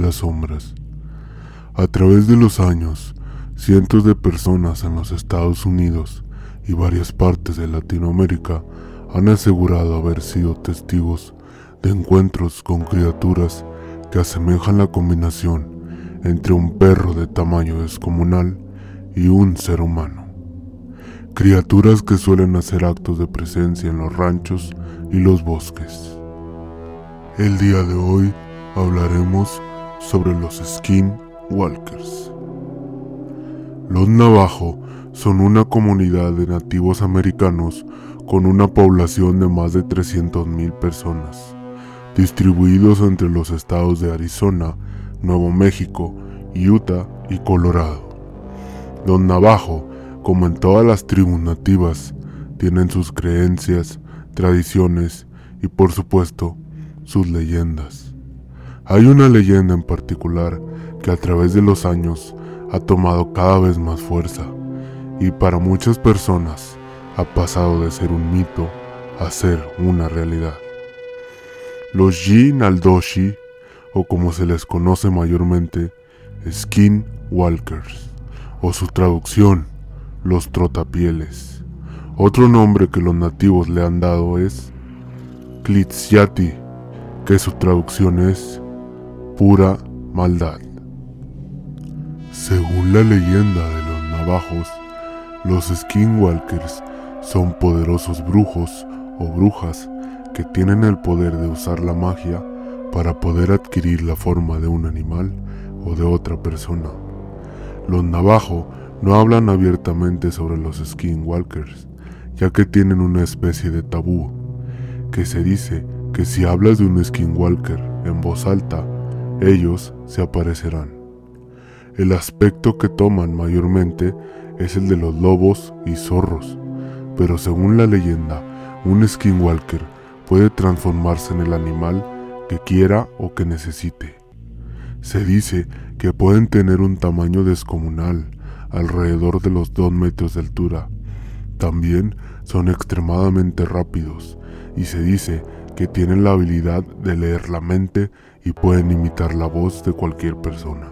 las sombras. A través de los años, cientos de personas en los Estados Unidos y varias partes de Latinoamérica han asegurado haber sido testigos de encuentros con criaturas que asemejan la combinación entre un perro de tamaño descomunal y un ser humano. Criaturas que suelen hacer actos de presencia en los ranchos y los bosques. El día de hoy hablaremos sobre los skinwalkers. Los navajo son una comunidad de nativos americanos con una población de más de 300.000 personas, distribuidos entre los estados de Arizona, Nuevo México, Utah y Colorado. Los navajo, como en todas las tribus nativas, tienen sus creencias, tradiciones y por supuesto sus leyendas. Hay una leyenda en particular que a través de los años ha tomado cada vez más fuerza y para muchas personas ha pasado de ser un mito a ser una realidad. Los Ji Naldoshi, o como se les conoce mayormente, Skin Walkers, o su traducción, los trotapieles. Otro nombre que los nativos le han dado es Klitsyati, que su traducción es pura maldad. Según la leyenda de los navajos, los skinwalkers son poderosos brujos o brujas que tienen el poder de usar la magia para poder adquirir la forma de un animal o de otra persona. Los navajo no hablan abiertamente sobre los skinwalkers, ya que tienen una especie de tabú, que se dice que si hablas de un skinwalker en voz alta, ellos se aparecerán. El aspecto que toman mayormente es el de los lobos y zorros, pero según la leyenda, un skinwalker puede transformarse en el animal que quiera o que necesite. Se dice que pueden tener un tamaño descomunal, alrededor de los 2 metros de altura. También son extremadamente rápidos y se dice que tienen la habilidad de leer la mente y pueden imitar la voz de cualquier persona.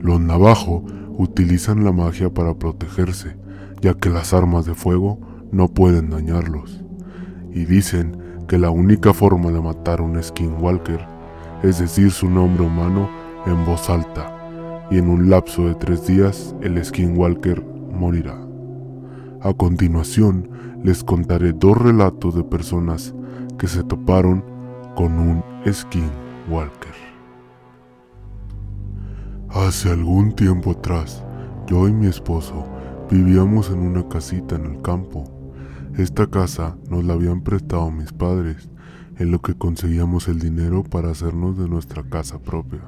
Los navajo utilizan la magia para protegerse, ya que las armas de fuego no pueden dañarlos. Y dicen que la única forma de matar a un skinwalker es decir su nombre humano en voz alta, y en un lapso de tres días el skinwalker morirá. A continuación les contaré dos relatos de personas que se toparon con un skin Walker. Hace algún tiempo atrás, yo y mi esposo vivíamos en una casita en el campo. Esta casa nos la habían prestado mis padres, en lo que conseguíamos el dinero para hacernos de nuestra casa propia.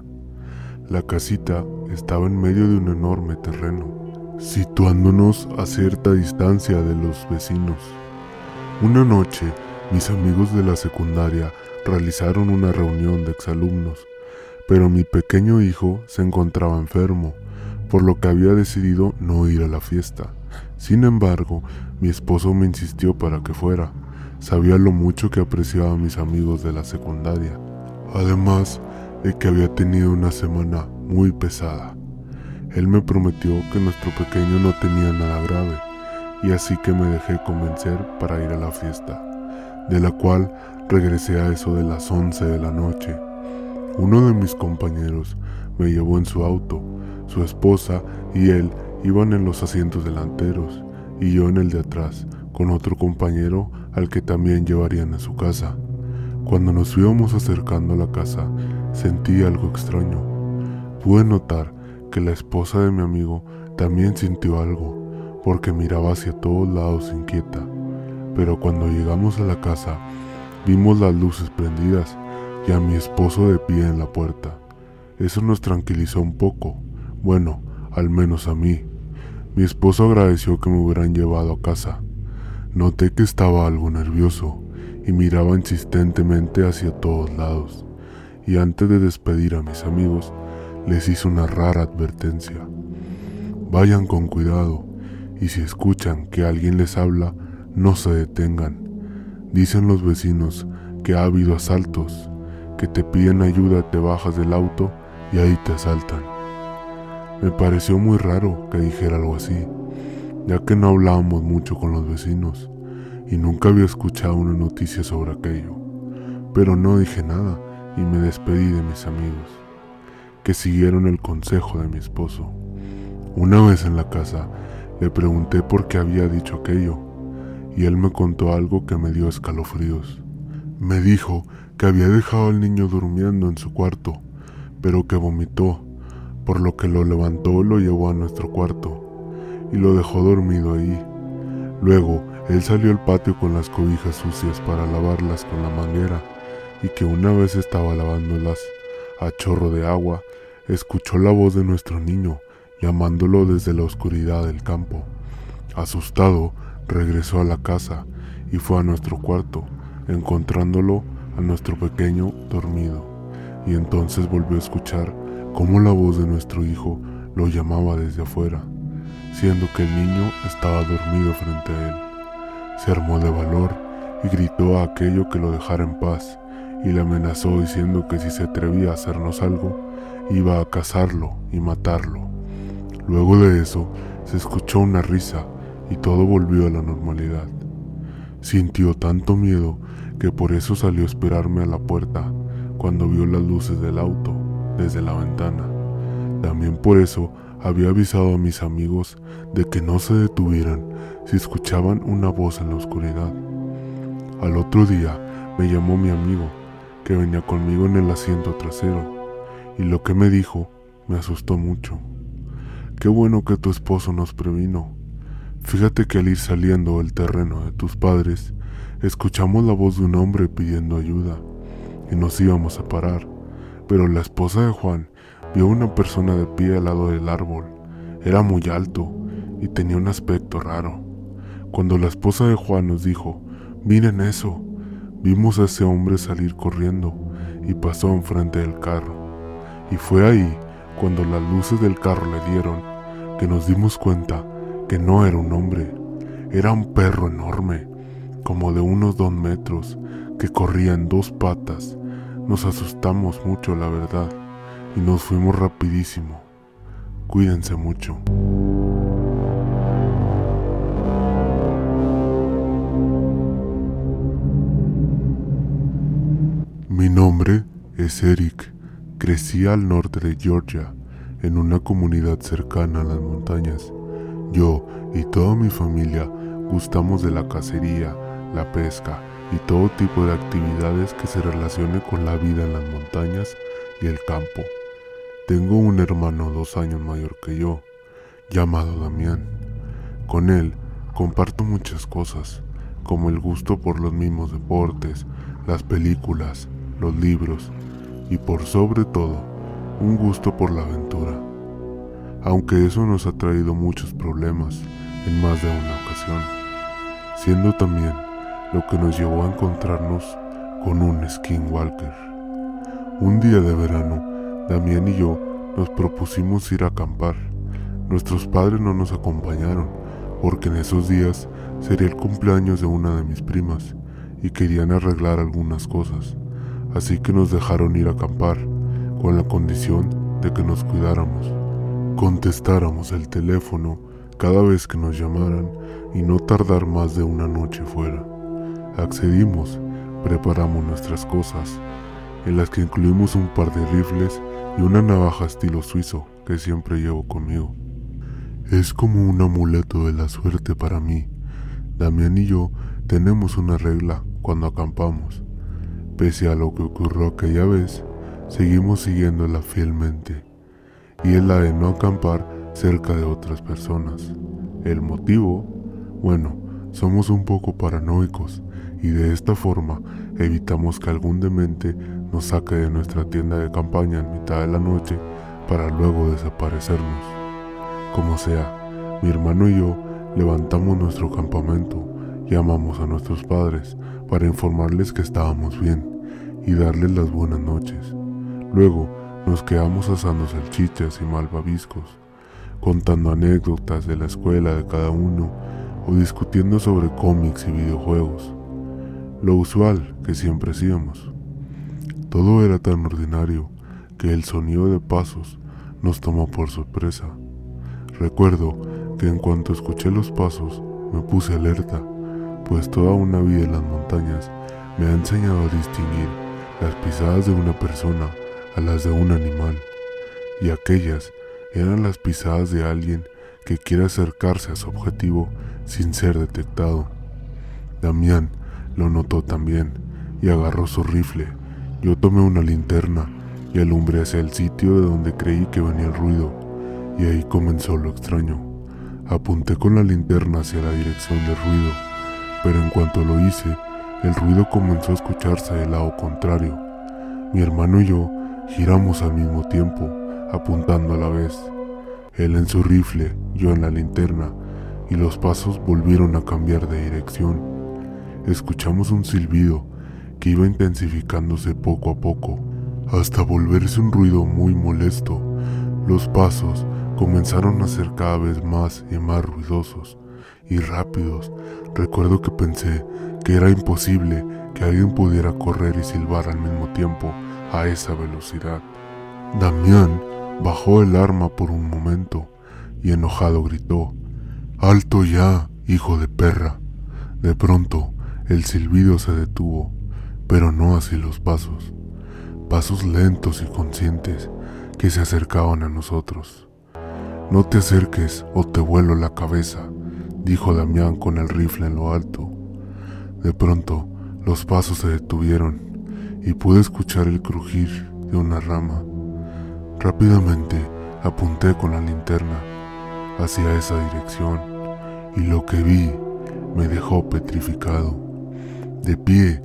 La casita estaba en medio de un enorme terreno, situándonos a cierta distancia de los vecinos. Una noche, mis amigos de la secundaria realizaron una reunión de exalumnos, pero mi pequeño hijo se encontraba enfermo, por lo que había decidido no ir a la fiesta. Sin embargo, mi esposo me insistió para que fuera. Sabía lo mucho que apreciaba a mis amigos de la secundaria, además de que había tenido una semana muy pesada. Él me prometió que nuestro pequeño no tenía nada grave, y así que me dejé convencer para ir a la fiesta, de la cual Regresé a eso de las 11 de la noche. Uno de mis compañeros me llevó en su auto. Su esposa y él iban en los asientos delanteros y yo en el de atrás, con otro compañero al que también llevarían a su casa. Cuando nos íbamos acercando a la casa, sentí algo extraño. Pude notar que la esposa de mi amigo también sintió algo, porque miraba hacia todos lados inquieta. Pero cuando llegamos a la casa, Vimos las luces prendidas y a mi esposo de pie en la puerta. Eso nos tranquilizó un poco, bueno, al menos a mí. Mi esposo agradeció que me hubieran llevado a casa. Noté que estaba algo nervioso y miraba insistentemente hacia todos lados. Y antes de despedir a mis amigos, les hice una rara advertencia. Vayan con cuidado y si escuchan que alguien les habla, no se detengan Dicen los vecinos que ha habido asaltos, que te piden ayuda, te bajas del auto y ahí te asaltan. Me pareció muy raro que dijera algo así, ya que no hablábamos mucho con los vecinos y nunca había escuchado una noticia sobre aquello. Pero no dije nada y me despedí de mis amigos, que siguieron el consejo de mi esposo. Una vez en la casa, le pregunté por qué había dicho aquello, y él me contó algo que me dio escalofríos. Me dijo que había dejado al niño durmiendo en su cuarto, pero que vomitó, por lo que lo levantó y lo llevó a nuestro cuarto, y lo dejó dormido ahí. Luego, él salió al patio con las cobijas sucias para lavarlas con la manguera, y que una vez estaba lavándolas a chorro de agua, escuchó la voz de nuestro niño llamándolo desde la oscuridad del campo. Asustado, regresó a la casa y fue a nuestro cuarto, encontrándolo a nuestro pequeño dormido. Y entonces volvió a escuchar cómo la voz de nuestro hijo lo llamaba desde afuera, siendo que el niño estaba dormido frente a él. Se armó de valor y gritó a aquello que lo dejara en paz y le amenazó diciendo que si se atrevía a hacernos algo, iba a cazarlo y matarlo. Luego de eso, se escuchó una risa y todo volvió a la normalidad. Sintió tanto miedo que por eso salió a esperarme a la puerta cuando vio las luces del auto desde la ventana. También por eso había avisado a mis amigos de que no se detuvieran si escuchaban una voz en la oscuridad. Al otro día me llamó mi amigo, que venía conmigo en el asiento trasero, y lo que me dijo me asustó mucho. Qué bueno que tu esposo nos previno. Fíjate que al ir saliendo del terreno de tus padres, escuchamos la voz de un hombre pidiendo ayuda y nos íbamos a parar, pero la esposa de Juan vio una persona de pie al lado del árbol. Era muy alto y tenía un aspecto raro. Cuando la esposa de Juan nos dijo, miren eso, vimos a ese hombre salir corriendo y pasó enfrente del carro. Y fue ahí cuando las luces del carro le dieron, que nos dimos cuenta que no era un hombre, era un perro enorme, como de unos dos metros, que corría en dos patas. Nos asustamos mucho, la verdad, y nos fuimos rapidísimo. Cuídense mucho. Mi nombre es Eric. Crecí al norte de Georgia, en una comunidad cercana a las montañas. Yo y toda mi familia gustamos de la cacería, la pesca y todo tipo de actividades que se relacione con la vida en las montañas y el campo. Tengo un hermano dos años mayor que yo, llamado Damián. Con él comparto muchas cosas, como el gusto por los mismos deportes, las películas, los libros y por sobre todo un gusto por la aventura, aunque eso nos ha traído muchos problemas en más de una ocasión, siendo también lo que nos llevó a encontrarnos con un skinwalker. Un día de verano, Damián y yo nos propusimos ir a acampar. Nuestros padres no nos acompañaron porque en esos días sería el cumpleaños de una de mis primas y querían arreglar algunas cosas así que nos dejaron ir a acampar, con la condición de que nos cuidáramos. Contestáramos el teléfono cada vez que nos llamaran y no tardar más de una noche fuera. Accedimos, preparamos nuestras cosas, en las que incluimos un par de rifles y una navaja estilo suizo que siempre llevo conmigo. Es como un amuleto de la suerte para mí. Damián y yo tenemos una regla cuando acampamos. Pese a lo que ocurrió aquella vez, seguimos siguiéndola fielmente, y es la de no acampar cerca de otras personas. El motivo, bueno, somos un poco paranoicos y de esta forma evitamos que algún demente nos saque de nuestra tienda de campaña en mitad de la noche para luego desaparecernos. Como sea, mi hermano y yo levantamos nuestro campamento, llamamos a nuestros padres para informarles que estábamos bien y darles las buenas noches. Luego nos quedamos asando salchichas y malvaviscos, contando anécdotas de la escuela de cada uno o discutiendo sobre cómics y videojuegos. Lo usual que siempre hacíamos. Todo era tan ordinario que el sonido de pasos nos tomó por sorpresa. Recuerdo que en cuanto escuché los pasos me puse alerta, pues toda una vida en las montañas me ha enseñado a distinguir las pisadas de una persona a las de un animal, y aquellas eran las pisadas de alguien que quiere acercarse a su objetivo sin ser detectado. Damián lo notó también y agarró su rifle. Yo tomé una linterna y alumbré hacia el sitio de donde creí que venía el ruido, y ahí comenzó lo extraño. Apunté con la linterna hacia la dirección del ruido, pero en cuanto lo hice, el ruido comenzó a escucharse del lado contrario. Mi hermano y yo giramos al mismo tiempo, apuntando a la vez. Él en su rifle, yo en la linterna, y los pasos volvieron a cambiar de dirección. Escuchamos un silbido que iba intensificándose poco a poco, hasta volverse un ruido muy molesto. Los pasos comenzaron a ser cada vez más y más ruidosos y rápidos. Recuerdo que pensé que era imposible que alguien pudiera correr y silbar al mismo tiempo a esa velocidad. Damián bajó el arma por un momento y enojado gritó, Alto ya, hijo de perra. De pronto, el silbido se detuvo, pero no así los pasos, pasos lentos y conscientes que se acercaban a nosotros. No te acerques o te vuelo la cabeza, dijo Damián con el rifle en lo alto. De pronto, los pasos se detuvieron y pude escuchar el crujir de una rama. Rápidamente apunté con la linterna hacia esa dirección y lo que vi me dejó petrificado. De pie,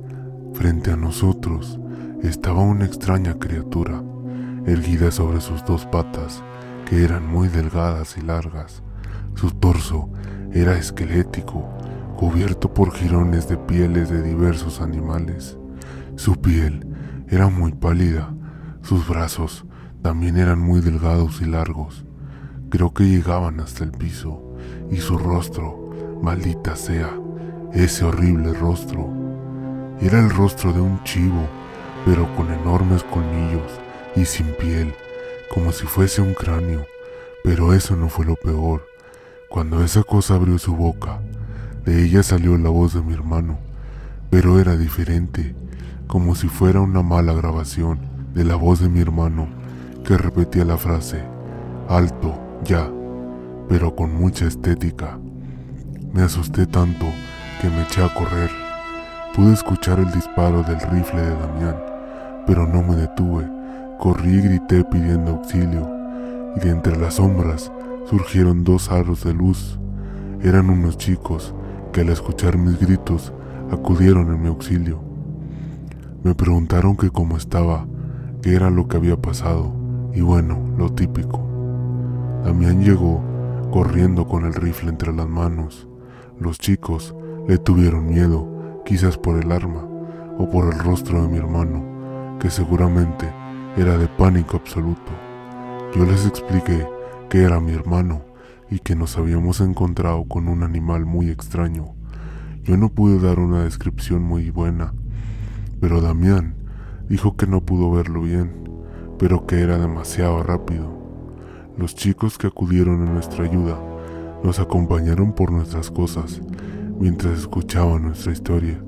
frente a nosotros, estaba una extraña criatura, erguida sobre sus dos patas, que eran muy delgadas y largas. Su torso era esquelético, cubierto por jirones de pieles de diversos animales. Su piel era muy pálida, sus brazos también eran muy delgados y largos. Creo que llegaban hasta el piso, y su rostro, maldita sea, ese horrible rostro. Era el rostro de un chivo, pero con enormes colmillos y sin piel, como si fuese un cráneo. Pero eso no fue lo peor. Cuando esa cosa abrió su boca, de ella salió la voz de mi hermano, pero era diferente, como si fuera una mala grabación de la voz de mi hermano que repetía la frase, alto, ya, pero con mucha estética. Me asusté tanto que me eché a correr. Pude escuchar el disparo del rifle de Damián, pero no me detuve. Corrí y grité pidiendo auxilio, y de entre las sombras surgieron dos aros de luz. Eran unos chicos que al escuchar mis gritos acudieron en mi auxilio. Me preguntaron que cómo estaba, qué era lo que había pasado, y bueno, lo típico. Damián llegó corriendo con el rifle entre las manos. Los chicos le tuvieron miedo, quizás por el arma o por el rostro de mi hermano, que seguramente era de pánico absoluto. Yo les expliqué que era mi hermano y que nos habíamos encontrado con un animal muy extraño. Yo no pude dar una descripción muy buena, pero Damián dijo que no pudo verlo bien, pero que era demasiado rápido. Los chicos que acudieron a nuestra ayuda nos acompañaron por nuestras cosas mientras escuchaban nuestra historia,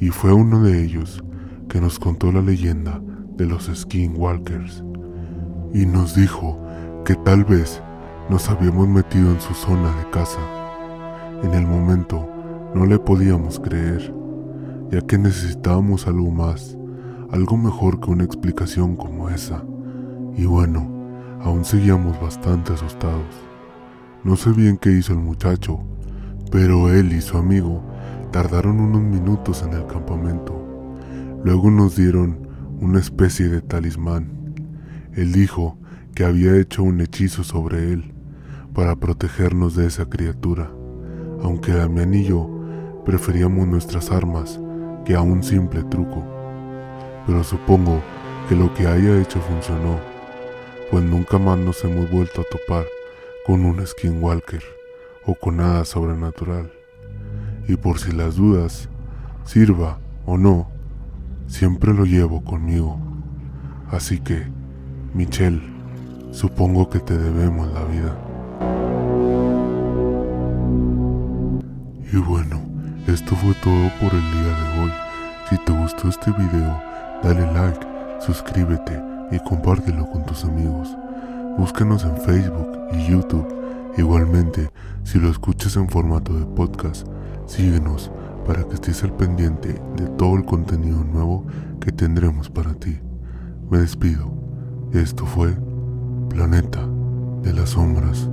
y fue uno de ellos que nos contó la leyenda de los Skinwalkers y nos dijo que tal vez nos habíamos metido en su zona de casa. En el momento no le podíamos creer, ya que necesitábamos algo más, algo mejor que una explicación como esa. Y bueno, aún seguíamos bastante asustados. No sé bien qué hizo el muchacho, pero él y su amigo tardaron unos minutos en el campamento. Luego nos dieron una especie de talismán. Él dijo que había hecho un hechizo sobre él para protegernos de esa criatura, aunque Damián y yo preferíamos nuestras armas que a un simple truco. Pero supongo que lo que haya hecho funcionó, pues nunca más nos hemos vuelto a topar con un skinwalker o con nada sobrenatural. Y por si las dudas, sirva o no, siempre lo llevo conmigo. Así que Michelle, supongo que te debemos la vida. Y bueno, esto fue todo por el día de hoy. Si te gustó este video, dale like, suscríbete y compártelo con tus amigos. Búscanos en Facebook y YouTube. Igualmente, si lo escuchas en formato de podcast, síguenos para que estés al pendiente de todo el contenido nuevo que tendremos para ti. Me despido. Esto fue Planeta de las Sombras.